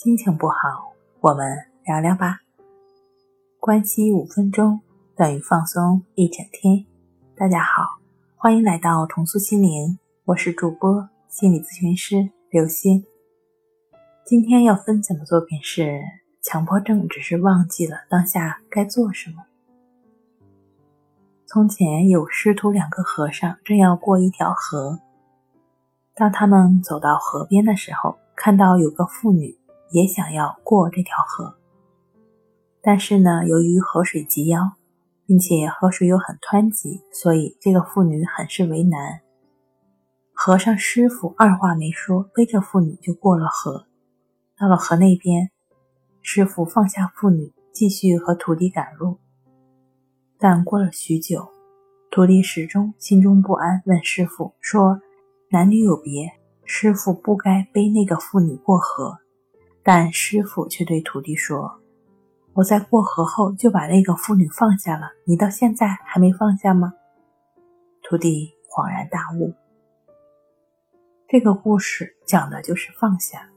心情不好，我们聊聊吧。关系五分钟等于放松一整天。大家好，欢迎来到重塑心灵，我是主播心理咨询师刘星。今天要分享的作品是：强迫症只是忘记了当下该做什么。从前有师徒两个和尚，正要过一条河。当他们走到河边的时候，看到有个妇女。也想要过这条河，但是呢，由于河水及腰，并且河水又很湍急，所以这个妇女很是为难。和尚师傅二话没说，背着妇女就过了河。到了河那边，师傅放下妇女，继续和徒弟赶路。但过了许久，徒弟始终心中不安，问师傅说：“男女有别，师傅不该背那个妇女过河。”但师傅却对徒弟说：“我在过河后就把那个妇女放下了，你到现在还没放下吗？”徒弟恍然大悟。这个故事讲的就是放下。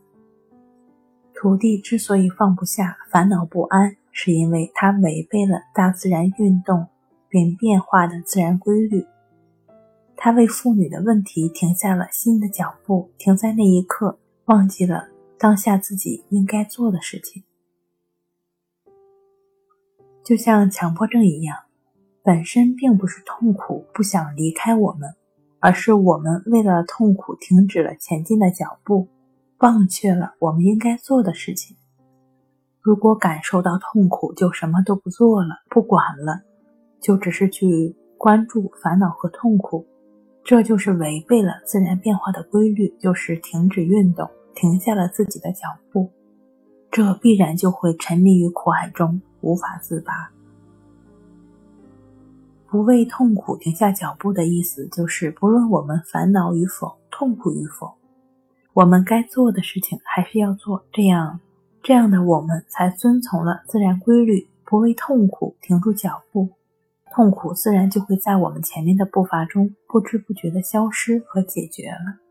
徒弟之所以放不下、烦恼不安，是因为他违背了大自然运动并变化的自然规律。他为妇女的问题停下了新的脚步，停在那一刻，忘记了。当下自己应该做的事情，就像强迫症一样，本身并不是痛苦不想离开我们，而是我们为了痛苦停止了前进的脚步，忘却了我们应该做的事情。如果感受到痛苦就什么都不做了，不管了，就只是去关注烦恼和痛苦，这就是违背了自然变化的规律，就是停止运动。停下了自己的脚步，这必然就会沉迷于苦海中无法自拔。不为痛苦停下脚步的意思，就是不论我们烦恼与否、痛苦与否，我们该做的事情还是要做。这样，这样的我们才遵从了自然规律，不为痛苦停住脚步，痛苦自然就会在我们前面的步伐中不知不觉的消失和解决了。